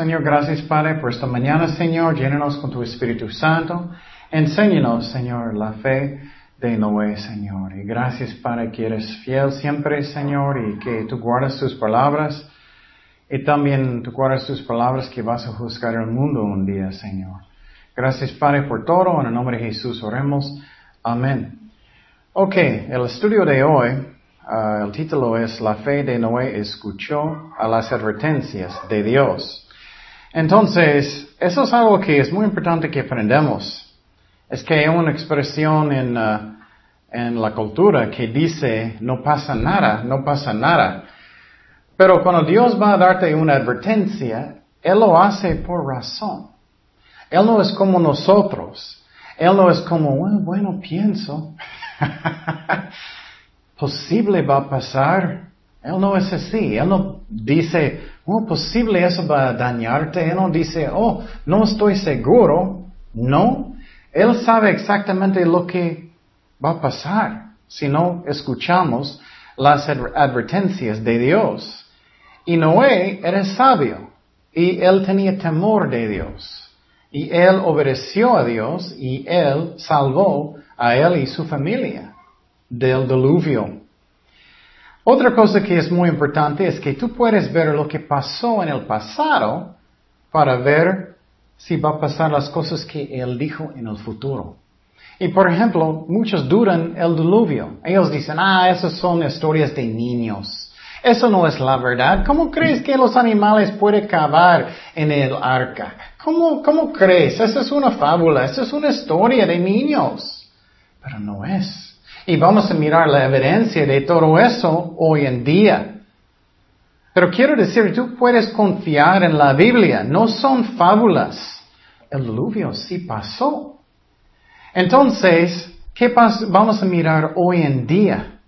Señor, gracias Padre por esta mañana, Señor. Llénanos con tu Espíritu Santo. Enséñanos, Señor, la fe de Noé, Señor. Y gracias, Padre, que eres fiel siempre, Señor, y que tú guardas tus palabras. Y también tú guardas tus palabras que vas a juzgar el mundo un día, Señor. Gracias, Padre, por todo. En el nombre de Jesús oremos. Amén. Ok, el estudio de hoy, uh, el título es La fe de Noé escuchó a las advertencias de Dios. Entonces, eso es algo que es muy importante que aprendamos. Es que hay una expresión en, uh, en la cultura que dice, no pasa nada, no pasa nada. Pero cuando Dios va a darte una advertencia, Él lo hace por razón. Él no es como nosotros. Él no es como, bueno, bueno pienso. posible va a pasar. Él no es así. Él no dice, oh, posible eso va a dañarte. Él no dice, oh, no estoy seguro. No. Él sabe exactamente lo que va a pasar si no escuchamos las advertencias de Dios. Y Noé era sabio y él tenía temor de Dios. Y él obedeció a Dios y él salvó a él y su familia del diluvio. Otra cosa que es muy importante es que tú puedes ver lo que pasó en el pasado para ver si va a pasar las cosas que Él dijo en el futuro. Y por ejemplo, muchos duran el diluvio. Ellos dicen, ah, esas son historias de niños. Eso no es la verdad. ¿Cómo crees que los animales pueden cavar en el arca? ¿Cómo, cómo crees? Esa es una fábula, esa es una historia de niños. Pero no es. Y vamos a mirar la evidencia de todo eso hoy en día. Pero quiero decir, tú puedes confiar en la Biblia, no son fábulas. El diluvio sí pasó. Entonces, ¿qué pasa? Vamos a mirar hoy en día.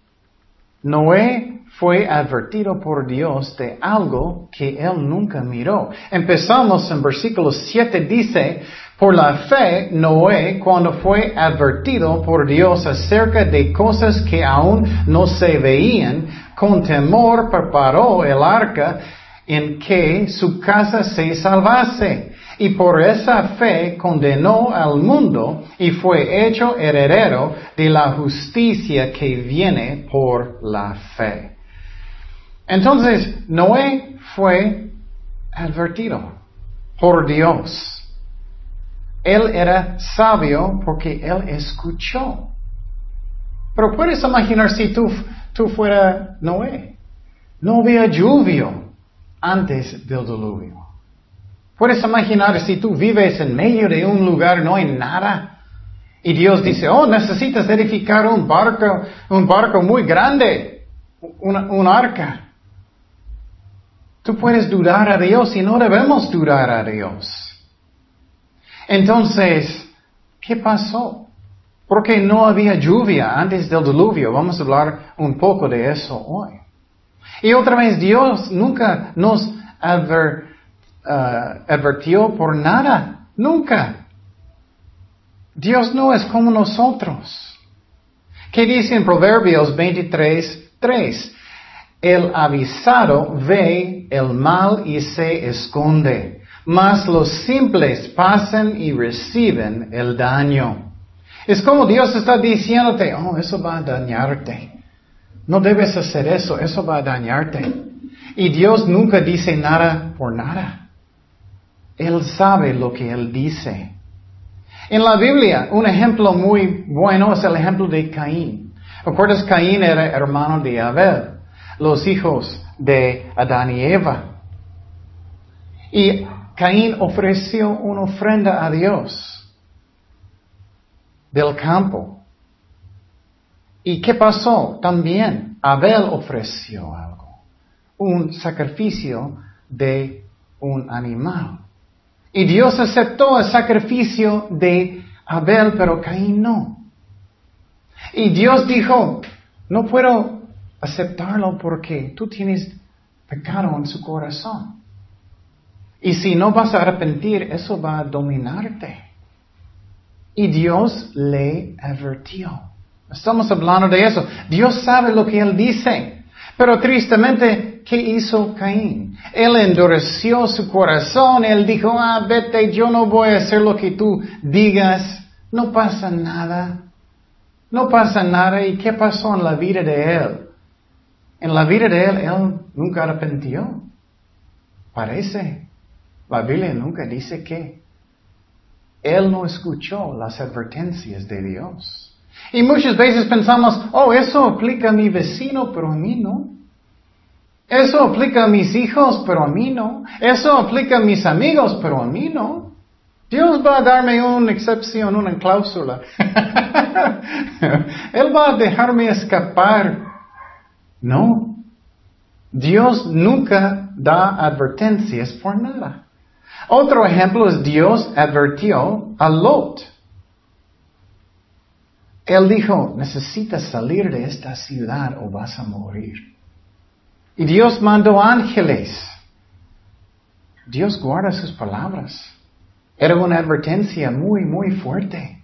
Noé fue advertido por Dios de algo que él nunca miró. Empezamos en versículo 7, dice, por la fe, Noé, cuando fue advertido por Dios acerca de cosas que aún no se veían, con temor preparó el arca en que su casa se salvase. Y por esa fe condenó al mundo y fue hecho heredero de la justicia que viene por la fe. Entonces, Noé fue advertido por Dios. Él era sabio porque él escuchó. Pero puedes imaginar si tú, tú fuera Noé. No había lluvia antes del diluvio. Puedes imaginar si tú vives en medio de un lugar, no hay nada. Y Dios dice, oh, necesitas edificar un barco, un barco muy grande, un arca. Tú puedes dudar a Dios y no debemos dudar a Dios. Entonces, ¿qué pasó? Porque no había lluvia antes del diluvio. Vamos a hablar un poco de eso hoy. Y otra vez, Dios nunca nos uh, advirtió por nada. Nunca. Dios no es como nosotros. ¿Qué dice en Proverbios 23, 3? El avisado ve el mal y se esconde mas los simples pasan y reciben el daño. Es como Dios está diciéndote, oh, eso va a dañarte. No debes hacer eso, eso va a dañarte. Y Dios nunca dice nada por nada. Él sabe lo que Él dice. En la Biblia, un ejemplo muy bueno es el ejemplo de Caín. ¿Recuerdas? Caín era hermano de Abel, los hijos de Adán y Eva. Y Caín ofreció una ofrenda a Dios del campo. ¿Y qué pasó? También Abel ofreció algo, un sacrificio de un animal. Y Dios aceptó el sacrificio de Abel, pero Caín no. Y Dios dijo, no puedo aceptarlo porque tú tienes pecado en su corazón. Y si no vas a arrepentir, eso va a dominarte. Y Dios le advirtió. Estamos hablando de eso. Dios sabe lo que Él dice. Pero tristemente, qué hizo Caín? Él endureció su corazón, él dijo, ah, vete, yo no voy a hacer lo que tú digas, no pasa nada, no pasa nada. ¿Y qué pasó en la vida de él? En la vida de él, él nunca arrepintió. Parece. La Biblia nunca dice que. Él no escuchó las advertencias de Dios. Y muchas veces pensamos, oh, eso aplica a mi vecino, pero a mí no. Eso aplica a mis hijos, pero a mí no. Eso aplica a mis amigos, pero a mí no. Dios va a darme una excepción, una cláusula. Él va a dejarme escapar. No. Dios nunca da advertencias por nada. Otro ejemplo es Dios advirtió a Lot. Él dijo, necesitas salir de esta ciudad o vas a morir. Y Dios mandó ángeles. Dios guarda sus palabras. Era una advertencia muy, muy fuerte.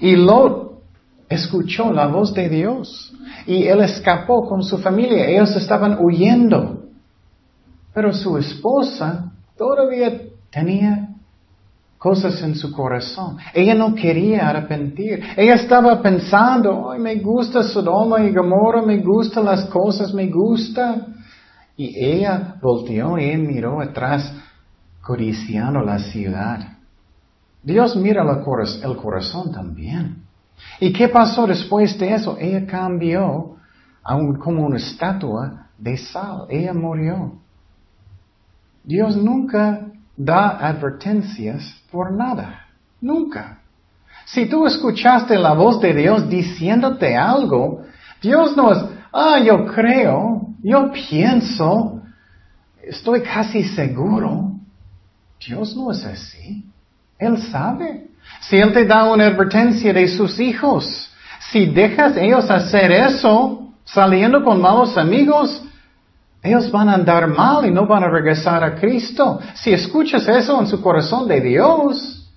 Y Lot escuchó la voz de Dios y él escapó con su familia. Ellos estaban huyendo. Pero su esposa todavía tenía cosas en su corazón. Ella no quería arrepentir. Ella estaba pensando, ay, me gusta Sodoma y Gomorra, me gustan las cosas, me gusta. Y ella volteó y miró atrás, codiciando la ciudad. Dios mira el corazón también. ¿Y qué pasó después de eso? Ella cambió como una estatua de sal. Ella murió. Dios nunca da advertencias por nada. Nunca. Si tú escuchaste la voz de Dios diciéndote algo, Dios no es, ah, yo creo, yo pienso, estoy casi seguro. Dios no es así. Él sabe. Si Él te da una advertencia de sus hijos, si dejas ellos hacer eso, saliendo con malos amigos, ellos van a andar mal y no van a regresar a Cristo. Si escuchas eso en su corazón de Dios,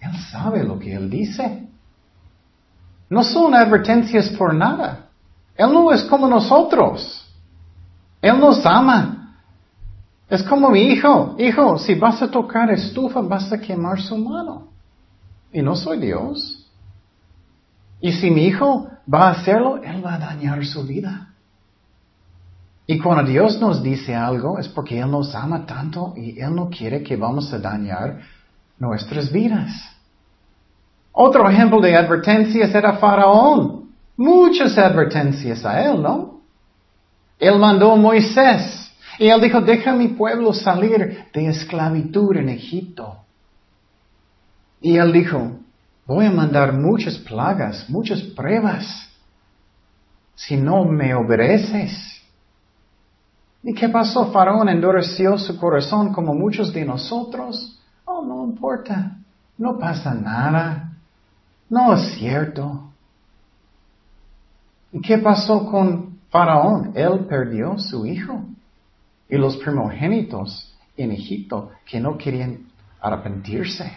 Él sabe lo que Él dice. No son advertencias por nada. Él no es como nosotros. Él nos ama. Es como mi hijo. Hijo, si vas a tocar estufa, vas a quemar su mano. Y no soy Dios. Y si mi hijo va a hacerlo, Él va a dañar su vida. Y cuando Dios nos dice algo es porque Él nos ama tanto y Él no quiere que vamos a dañar nuestras vidas. Otro ejemplo de advertencias era Faraón. Muchas advertencias a él, ¿no? Él mandó a Moisés y él dijo, deja a mi pueblo salir de esclavitud en Egipto. Y él dijo, voy a mandar muchas plagas, muchas pruebas, si no me obedeces. ¿Y qué pasó? Faraón endureció su corazón como muchos de nosotros. Oh, no importa. No pasa nada. No es cierto. ¿Y qué pasó con Faraón? Él perdió su hijo. Y los primogénitos en Egipto que no querían arrepentirse.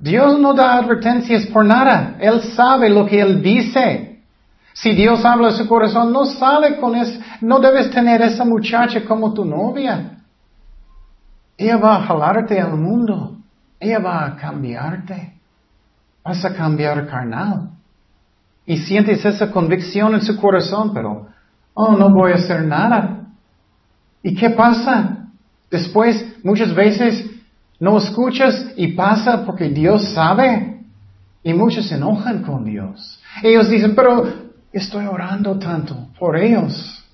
Dios no da advertencias por nada. Él sabe lo que Él dice. Si Dios habla a su corazón, no sale con eso. No debes tener esa muchacha como tu novia. Ella va a jalarte al mundo. Ella va a cambiarte. Vas a cambiar carnal. Y sientes esa convicción en su corazón, pero, oh, no voy a hacer nada. ¿Y qué pasa? Después, muchas veces, no escuchas y pasa porque Dios sabe. Y muchos se enojan con Dios. Ellos dicen, pero Estoy orando tanto por ellos.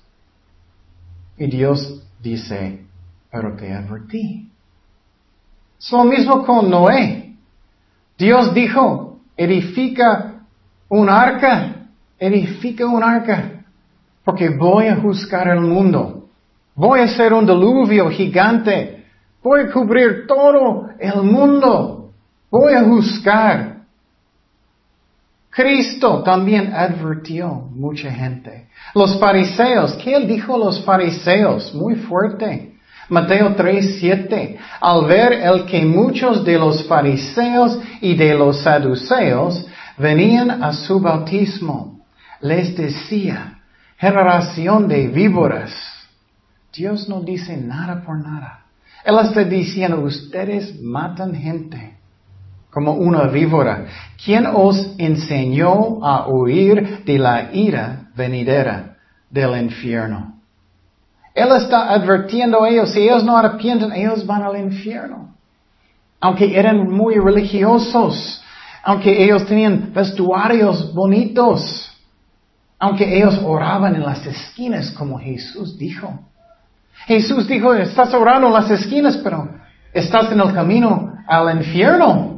Y Dios dice, pero te advertí. Es lo mismo con Noé. Dios dijo, edifica un arca, edifica un arca, porque voy a juzgar el mundo. Voy a hacer un diluvio gigante. Voy a cubrir todo el mundo. Voy a juzgar. Cristo también advirtió mucha gente. Los fariseos, ¿qué él dijo a los fariseos? Muy fuerte. Mateo 3, 7. Al ver el que muchos de los fariseos y de los saduceos venían a su bautismo, les decía, generación de víboras. Dios no dice nada por nada. Él está diciendo, ustedes matan gente como una víbora. ¿Quién os enseñó a huir de la ira venidera del infierno? Él está advirtiendo a ellos, si ellos no arrepienten, ellos van al infierno. Aunque eran muy religiosos, aunque ellos tenían vestuarios bonitos, aunque ellos oraban en las esquinas como Jesús dijo. Jesús dijo, estás orando en las esquinas, pero estás en el camino al infierno.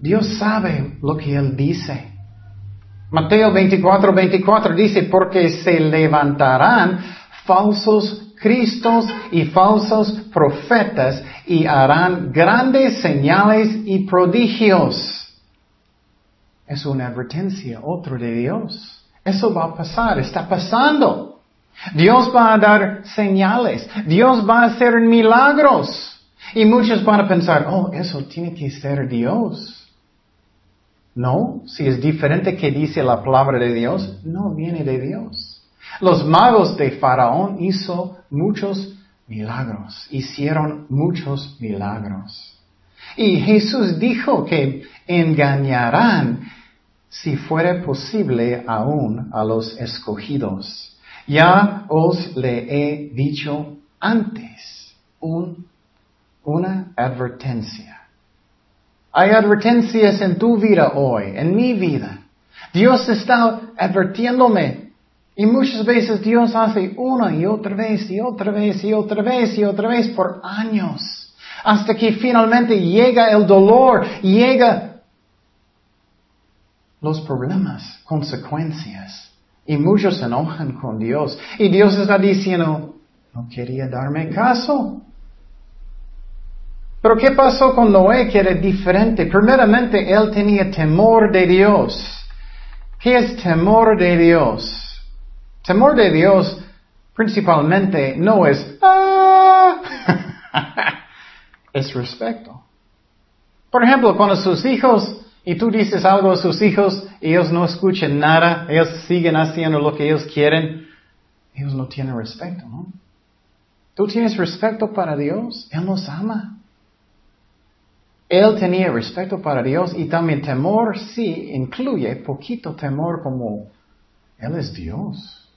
Dios sabe lo que Él dice. Mateo 24, 24 dice, porque se levantarán falsos cristos y falsos profetas y harán grandes señales y prodigios. Es una advertencia, otro de Dios. Eso va a pasar, está pasando. Dios va a dar señales, Dios va a hacer milagros. Y muchos van a pensar, oh, eso tiene que ser Dios. No, si es diferente que dice la palabra de Dios, no viene de Dios. Los magos de Faraón hizo muchos milagros, hicieron muchos milagros. Y Jesús dijo que engañarán si fuera posible aún a los escogidos. Ya os le he dicho antes una advertencia. Hay advertencias en tu vida hoy, en mi vida. Dios está advirtiéndome. Y muchas veces Dios hace una y otra vez y otra vez y otra vez y otra vez por años. Hasta que finalmente llega el dolor, llega los problemas, consecuencias. Y muchos se enojan con Dios. Y Dios está diciendo, no quería darme caso. Pero ¿qué pasó con Noé que era diferente? Primeramente, él tenía temor de Dios. ¿Qué es temor de Dios? Temor de Dios principalmente no es, ah, es respeto. Por ejemplo, cuando sus hijos, y tú dices algo a sus hijos, ellos no escuchan nada, ellos siguen haciendo lo que ellos quieren, ellos no tienen respeto, ¿no? ¿Tú tienes respeto para Dios? Él nos ama. Él tenía respeto para Dios y también temor, sí, incluye poquito temor como, Él es Dios.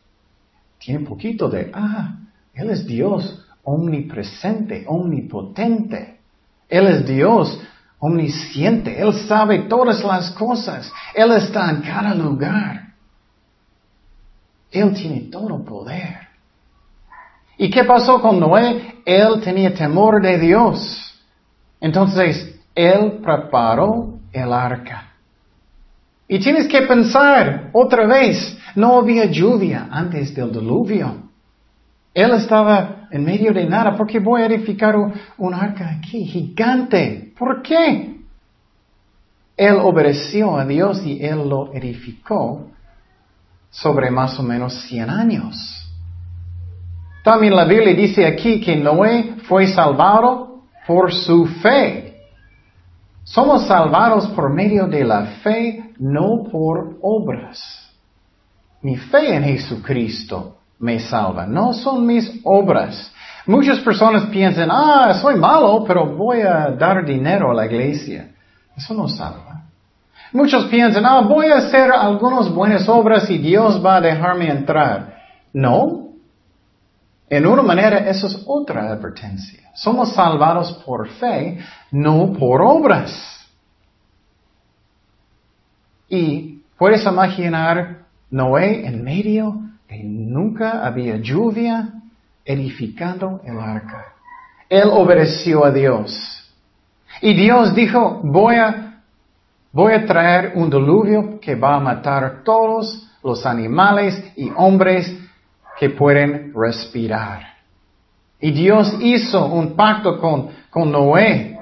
Tiene poquito de, ah, Él es Dios omnipresente, omnipotente. Él es Dios omnisciente. Él sabe todas las cosas. Él está en cada lugar. Él tiene todo poder. ¿Y qué pasó con Noé? Él tenía temor de Dios. Entonces, él preparó el arca. Y tienes que pensar otra vez, no había lluvia antes del diluvio. Él estaba en medio de nada. ¿Por qué voy a edificar un arca aquí gigante? ¿Por qué? Él obedeció a Dios y él lo edificó sobre más o menos 100 años. También la Biblia dice aquí que Noé fue salvado por su fe. Somos salvados por medio de la fe, no por obras. Mi fe en Jesucristo me salva, no son mis obras. Muchas personas piensan, ah, soy malo, pero voy a dar dinero a la iglesia. Eso no salva. Muchos piensan, ah, voy a hacer algunas buenas obras y Dios va a dejarme entrar. No. En una manera, eso es otra advertencia. Somos salvados por fe, no por obras. Y puedes imaginar Noé en medio de nunca había lluvia edificando el arca. Él obedeció a Dios. Y Dios dijo, voy a, voy a traer un diluvio que va a matar todos los animales y hombres que pueden respirar. Y Dios hizo un pacto con, con Noé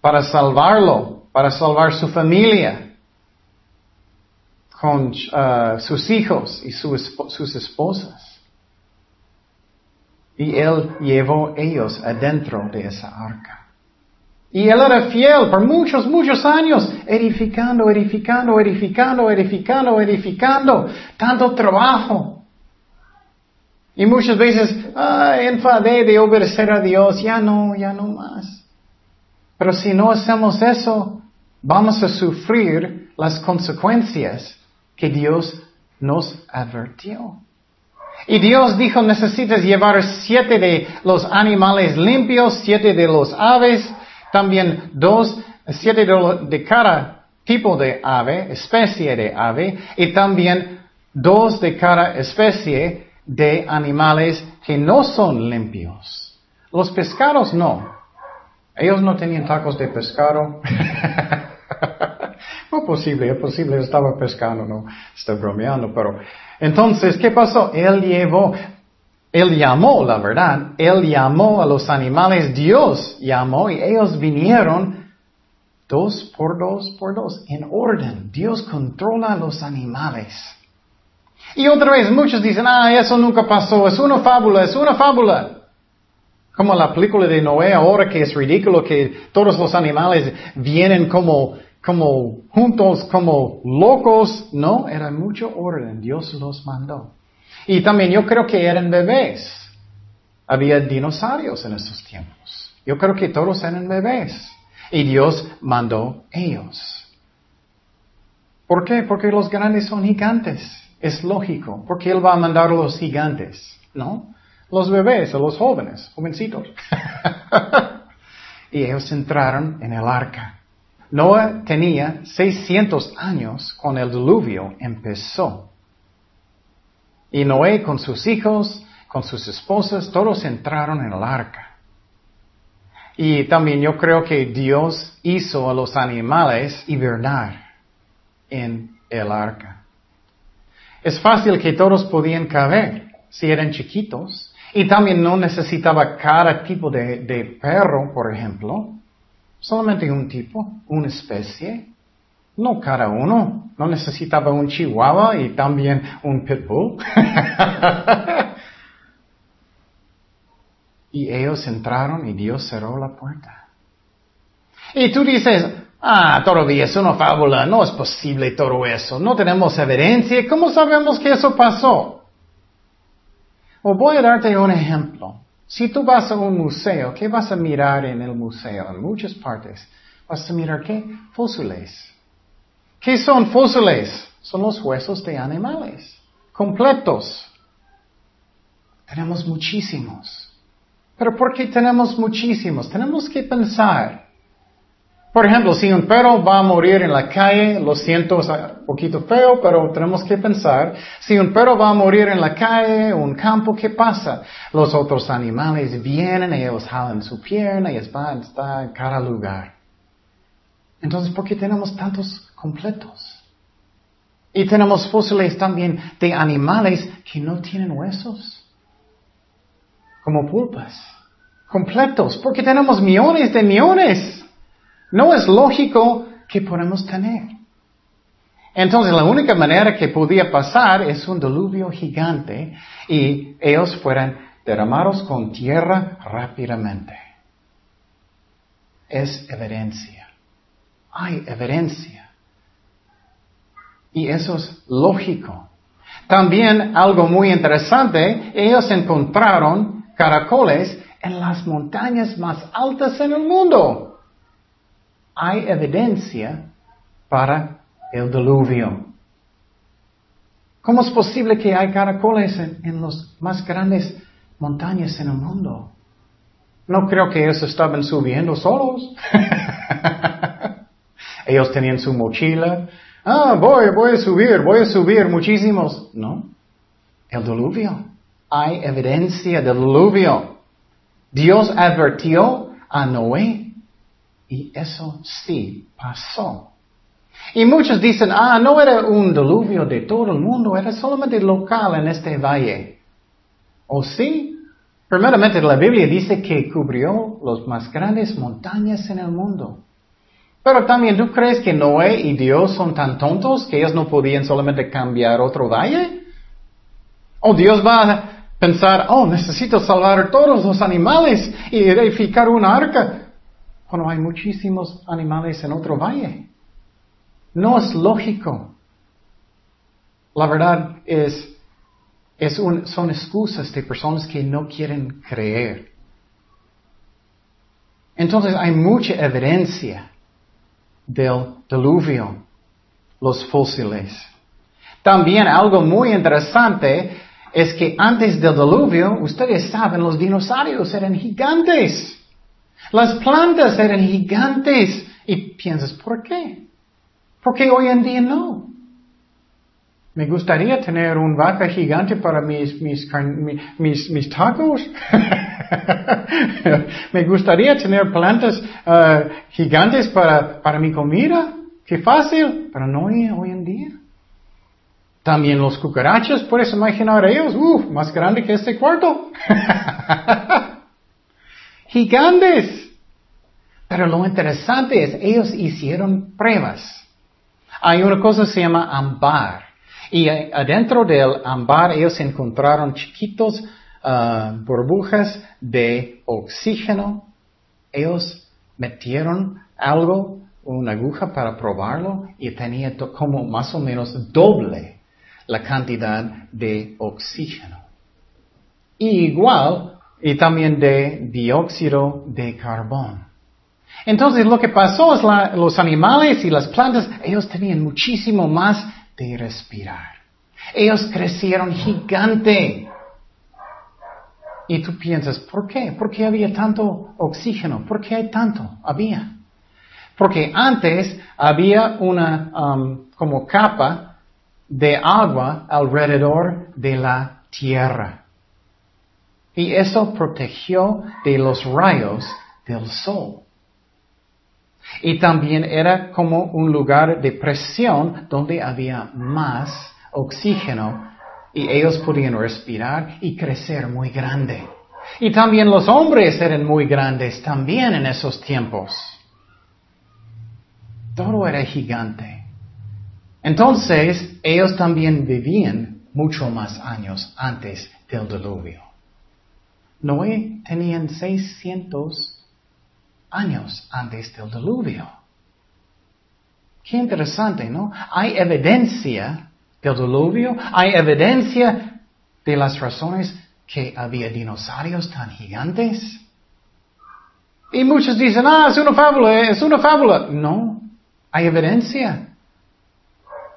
para salvarlo, para salvar su familia, con uh, sus hijos y sus esposas. Y él llevó ellos adentro de esa arca. Y él era fiel por muchos, muchos años, edificando, edificando, edificando, edificando, edificando. Tanto trabajo. Y muchas veces, ah, enfadé de obedecer a Dios, ya no, ya no más. Pero si no hacemos eso, vamos a sufrir las consecuencias que Dios nos advirtió. Y Dios dijo, necesitas llevar siete de los animales limpios, siete de los aves, también dos, siete de, de cada tipo de ave, especie de ave, y también dos de cada especie de animales que no son limpios. Los pescados no. Ellos no tenían tacos de pescado. no posible, es posible, estaba pescando, no, está bromeando, pero entonces, ¿qué pasó? Él llevó, él llamó, la verdad, Él llamó a los animales, Dios llamó y ellos vinieron dos por dos por dos, en orden. Dios controla a los animales. Y otra vez, muchos dicen, ah, eso nunca pasó, es una fábula, es una fábula. Como la película de Noé ahora que es ridículo que todos los animales vienen como, como juntos, como locos. No, era mucho orden, Dios los mandó. Y también yo creo que eran bebés. Había dinosaurios en esos tiempos. Yo creo que todos eran bebés. Y Dios mandó ellos. ¿Por qué? Porque los grandes son gigantes. Es lógico. Porque Él va a mandar a los gigantes. ¿No? Los bebés o los jóvenes, jovencitos. y ellos entraron en el arca. Noah tenía 600 años cuando el diluvio empezó. Y Noé con sus hijos, con sus esposas, todos entraron en el arca. Y también yo creo que Dios hizo a los animales hibernar en el arca. Es fácil que todos podían caber si eran chiquitos. Y también no necesitaba cada tipo de, de perro, por ejemplo. Solamente un tipo, una especie. No cada uno. No necesitaba un chihuahua y también un pitbull. y ellos entraron y Dios cerró la puerta. Y tú dices, ah, todavía es una fábula, no es posible todo eso, no tenemos evidencia, ¿cómo sabemos que eso pasó? O voy a darte un ejemplo. Si tú vas a un museo, ¿qué vas a mirar en el museo? En muchas partes. Vas a mirar qué? Fósiles. ¿Qué son fósiles? Son los huesos de animales, completos. Tenemos muchísimos. Pero ¿por qué tenemos muchísimos? Tenemos que pensar. Por ejemplo, si un perro va a morir en la calle, lo siento, es un poquito feo, pero tenemos que pensar. Si un perro va a morir en la calle, un campo, ¿qué pasa? Los otros animales vienen, ellos jalan su pierna y van a en cada lugar. Entonces, ¿por qué tenemos tantos completos? Y tenemos fósiles también de animales que no tienen huesos, como pulpas, completos, porque tenemos millones de millones. No es lógico que podemos tener. Entonces la única manera que podía pasar es un diluvio gigante y ellos fueran derramados con tierra rápidamente. Es evidencia hay evidencia. Y eso es lógico. También algo muy interesante, ellos encontraron caracoles en las montañas más altas en el mundo. Hay evidencia para el diluvio. ¿Cómo es posible que hay caracoles en, en las más grandes montañas en el mundo? No creo que ellos estaban subiendo solos. Ellos tenían su mochila. Ah, voy, voy a subir, voy a subir muchísimos. No. El diluvio. Hay evidencia del diluvio. Dios advirtió a Noé. Y eso sí pasó. Y muchos dicen, ah, no era un diluvio de todo el mundo, era solamente local en este valle. ¿O sí? Primeramente la Biblia dice que cubrió las más grandes montañas en el mundo. Pero también, ¿tú crees que Noé y Dios son tan tontos que ellos no podían solamente cambiar otro valle? ¿O Dios va a pensar, oh, necesito salvar todos los animales y edificar una arca? Cuando hay muchísimos animales en otro valle? No es lógico. La verdad es, es un, son excusas de personas que no quieren creer. Entonces hay mucha evidencia del diluvio, los fósiles. También algo muy interesante es que antes del diluvio, ustedes saben, los dinosaurios eran gigantes. Las plantas eran gigantes. Y piensas, ¿por qué? ¿Por qué hoy en día no? Me gustaría tener un vaca gigante para mis, mis, tacos. Me gustaría tener plantas uh, gigantes para, para mi comida. Qué fácil, pero no hoy en día. También los cucarachas, puedes imaginar ellos, uff, más grande que este cuarto. Gigantes. Pero lo interesante es, ellos hicieron pruebas. Hay una cosa que se llama ambar. Y adentro del ambar ellos encontraron chiquitos ah, burbujas de oxígeno. Ellos metieron algo, una aguja para probarlo y tenía como más o menos doble la cantidad de oxígeno. Y igual, y también de dióxido de carbón. Entonces lo que pasó es que los animales y las plantas, ellos tenían muchísimo más de respirar. Ellos crecieron gigante. Y tú piensas, ¿por qué? ¿Por qué había tanto oxígeno? ¿Por qué hay tanto? Había. Porque antes había una um, como capa de agua alrededor de la tierra. Y eso protegió de los rayos del sol. Y también era como un lugar de presión donde había más oxígeno y ellos podían respirar y crecer muy grande. Y también los hombres eran muy grandes también en esos tiempos. Todo era gigante. Entonces, ellos también vivían mucho más años antes del diluvio. Noé tenía 600 años antes del diluvio. Qué interesante, ¿no? Hay evidencia del diluvio, hay evidencia de las razones que había dinosaurios tan gigantes. Y muchos dicen, ah, es una fábula, es una fábula. No, hay evidencia.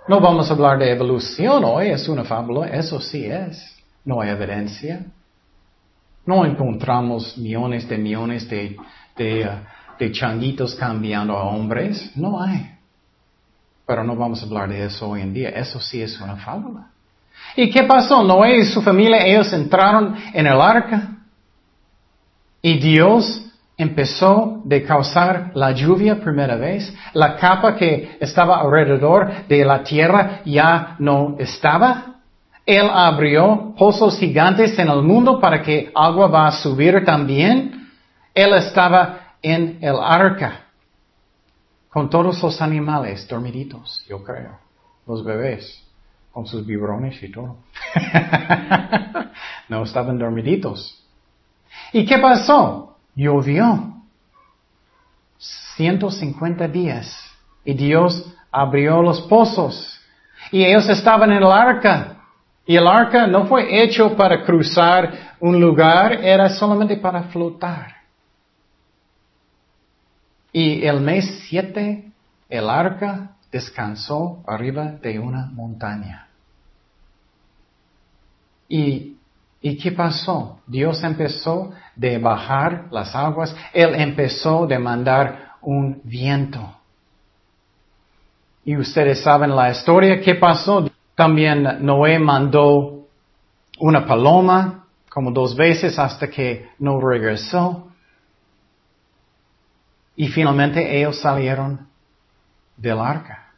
No vamos a hablar de evolución hoy, es una fábula, eso sí es. No hay evidencia. No encontramos millones de millones de, de, changuitos cambiando a hombres. No hay. Pero no vamos a hablar de eso hoy en día. Eso sí es una fábula. ¿Y qué pasó? Noé y su familia, ellos entraron en el arca. Y Dios empezó de causar la lluvia primera vez, la capa que estaba alrededor de la tierra ya no estaba. Él abrió pozos gigantes en el mundo para que agua va a subir también. Él estaba en el arca con todos los animales dormiditos, yo creo, los bebés con sus biberones y todo. no estaban dormiditos. ¿Y qué pasó? llovió 150 días y Dios abrió los pozos y ellos estaban en el arca y el arca no fue hecho para cruzar un lugar, era solamente para flotar. Y el mes 7 el arca descansó arriba de una montaña. Y ¿Y qué pasó? Dios empezó de bajar las aguas, Él empezó de mandar un viento. Y ustedes saben la historia, ¿qué pasó? También Noé mandó una paloma como dos veces hasta que no regresó. Y finalmente ellos salieron del arca.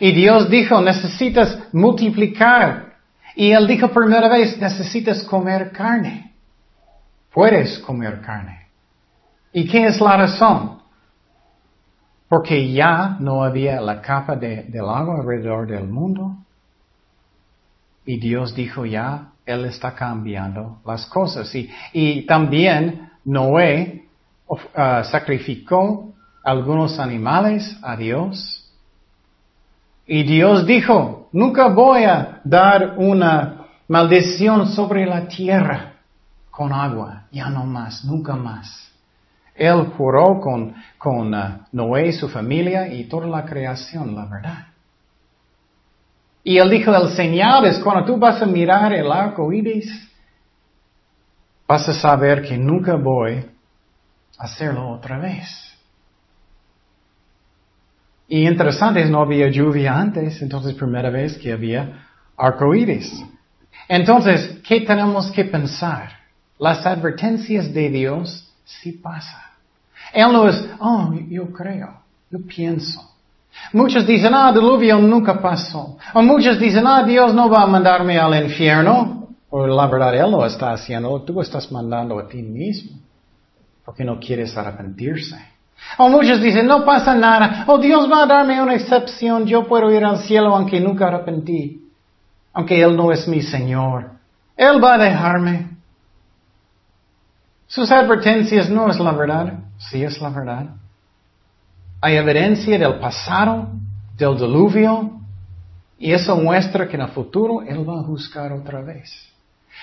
Y Dios dijo, necesitas multiplicar y él dijo primera vez, necesitas comer carne. Puedes comer carne. ¿Y qué es la razón? Porque ya no había la capa de, del agua alrededor del mundo. Y Dios dijo ya, Él está cambiando las cosas. Y, y también Noé uh, sacrificó algunos animales a Dios. Y Dios dijo, nunca voy a dar una maldición sobre la tierra con agua, ya no más, nunca más. Él juró con, con uh, Noé su familia y toda la creación, la verdad. Y él dijo, el señal es cuando tú vas a mirar el arco iris, vas a saber que nunca voy a hacerlo otra vez. Y interesante, no había lluvia antes, entonces primera vez que había arco iris. Entonces, ¿qué tenemos que pensar? Las advertencias de Dios sí pasan. Él no es, oh, yo creo, yo pienso. Muchos dicen, ah, diluvio nunca pasó. O muchos dicen, ah, Dios no va a mandarme al infierno. O la verdad, Él lo está haciendo, tú estás mandando a ti mismo. Porque no quieres arrepentirse. O muchos dicen, no pasa nada. O Dios va a darme una excepción, yo puedo ir al cielo aunque nunca arrepentí. Aunque Él no es mi Señor. Él va a dejarme. Sus advertencias no es la verdad. Sí es la verdad. Hay evidencia del pasado, del diluvio, y eso muestra que en el futuro Él va a juzgar otra vez.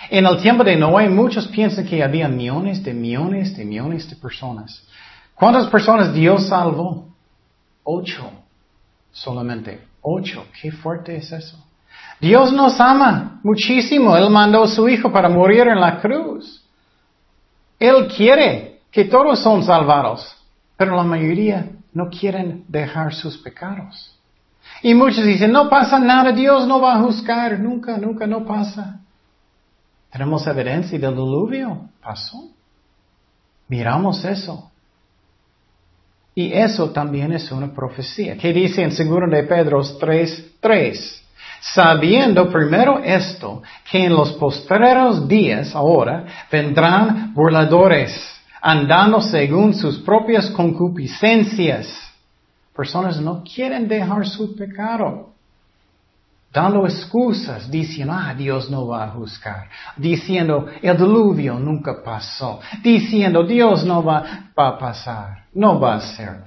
En el tiempo de Noé, muchos piensan que había millones de millones de millones de personas. ¿Cuántas personas Dios salvó? Ocho. Solamente ocho. Qué fuerte es eso. Dios nos ama muchísimo. Él mandó a su Hijo para morir en la cruz. Él quiere que todos son salvados, pero la mayoría no quieren dejar sus pecados. Y muchos dicen, no pasa nada, Dios no va a juzgar, nunca, nunca, no pasa. Tenemos evidencia del diluvio, pasó. Miramos eso. Y eso también es una profecía. ¿Qué dice en 2 de Pedro 3, 3? Sabiendo primero esto, que en los postreros días ahora vendrán burladores andando según sus propias concupiscencias. Personas no quieren dejar su pecado, dando excusas, diciendo, ah, Dios no va a juzgar, diciendo, el diluvio nunca pasó, diciendo, Dios no va, a pasar, no va a hacerlo.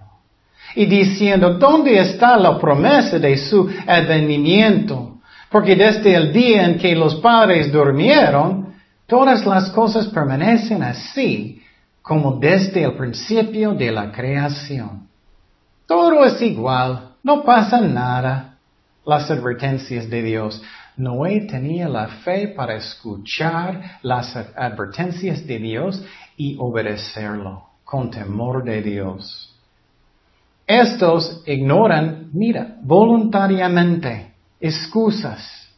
Y diciendo, ¿dónde está la promesa de su advenimiento? Porque desde el día en que los padres durmieron, todas las cosas permanecen así como desde el principio de la creación. Todo es igual, no pasa nada. Las advertencias de Dios. Noé tenía la fe para escuchar las advertencias de Dios y obedecerlo con temor de Dios. Estos ignoran, mira, voluntariamente excusas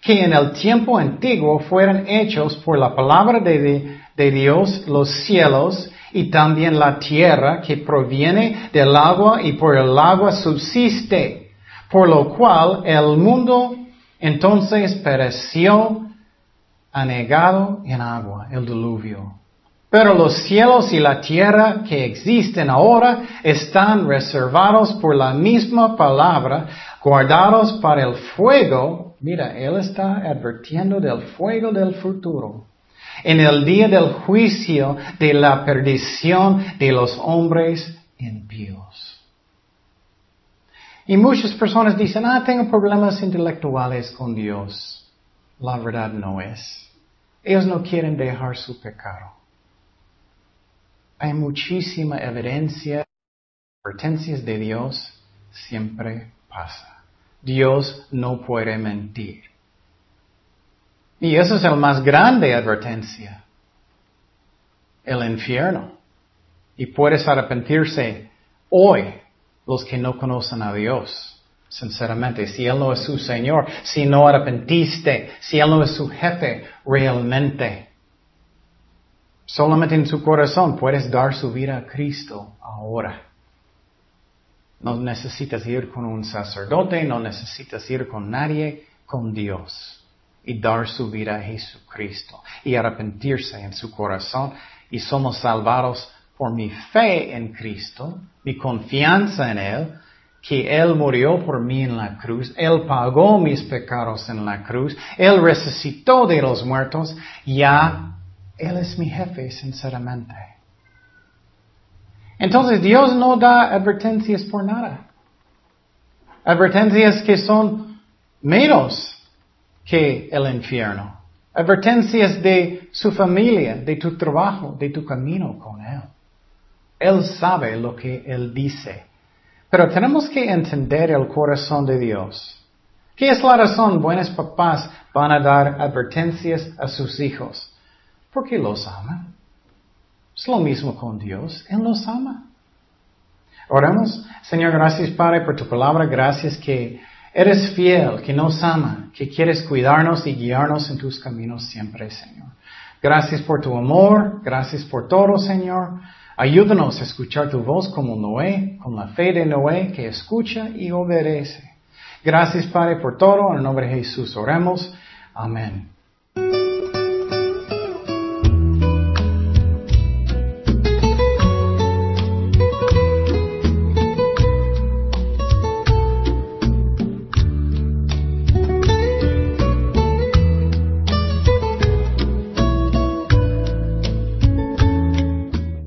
que en el tiempo antiguo fueron hechos por la palabra de, de Dios los cielos y también la tierra que proviene del agua y por el agua subsiste, por lo cual el mundo entonces pereció anegado en agua, el diluvio. Pero los cielos y la tierra que existen ahora están reservados por la misma palabra, guardados para el fuego. Mira, Él está advirtiendo del fuego del futuro en el día del juicio de la perdición de los hombres impíos. Y muchas personas dicen, ah, tengo problemas intelectuales con Dios. La verdad no es. Ellos no quieren dejar su pecado. Hay muchísima evidencia, advertencias de Dios siempre pasa. Dios no puede mentir. Y eso es el más grande advertencia. El infierno. Y puedes arrepentirse hoy los que no conocen a Dios. Sinceramente, si Él no es su Señor, si no arrepentiste, si Él no es su jefe realmente. Solamente en su corazón puedes dar su vida a Cristo ahora. No necesitas ir con un sacerdote, no necesitas ir con nadie, con Dios y dar su vida a Jesucristo y arrepentirse en su corazón y somos salvados por mi fe en Cristo, mi confianza en Él, que Él murió por mí en la cruz, Él pagó mis pecados en la cruz, Él resucitó de los muertos, ya Él es mi jefe, sinceramente. Entonces Dios no da advertencias por nada. Advertencias que son menos que el infierno. Advertencias de su familia, de tu trabajo, de tu camino con Él. Él sabe lo que Él dice. Pero tenemos que entender el corazón de Dios. ¿Qué es la razón? Buenos papás van a dar advertencias a sus hijos. Porque los aman. Es lo mismo con Dios. Él los ama. Oremos. Señor, gracias Padre por tu palabra. Gracias que eres fiel, que nos ama, que quieres cuidarnos y guiarnos en tus caminos siempre, Señor. Gracias por tu amor. Gracias por todo, Señor. Ayúdanos a escuchar tu voz como Noé, con la fe de Noé que escucha y obedece. Gracias, Padre, por todo. En nombre de Jesús oremos. Amén.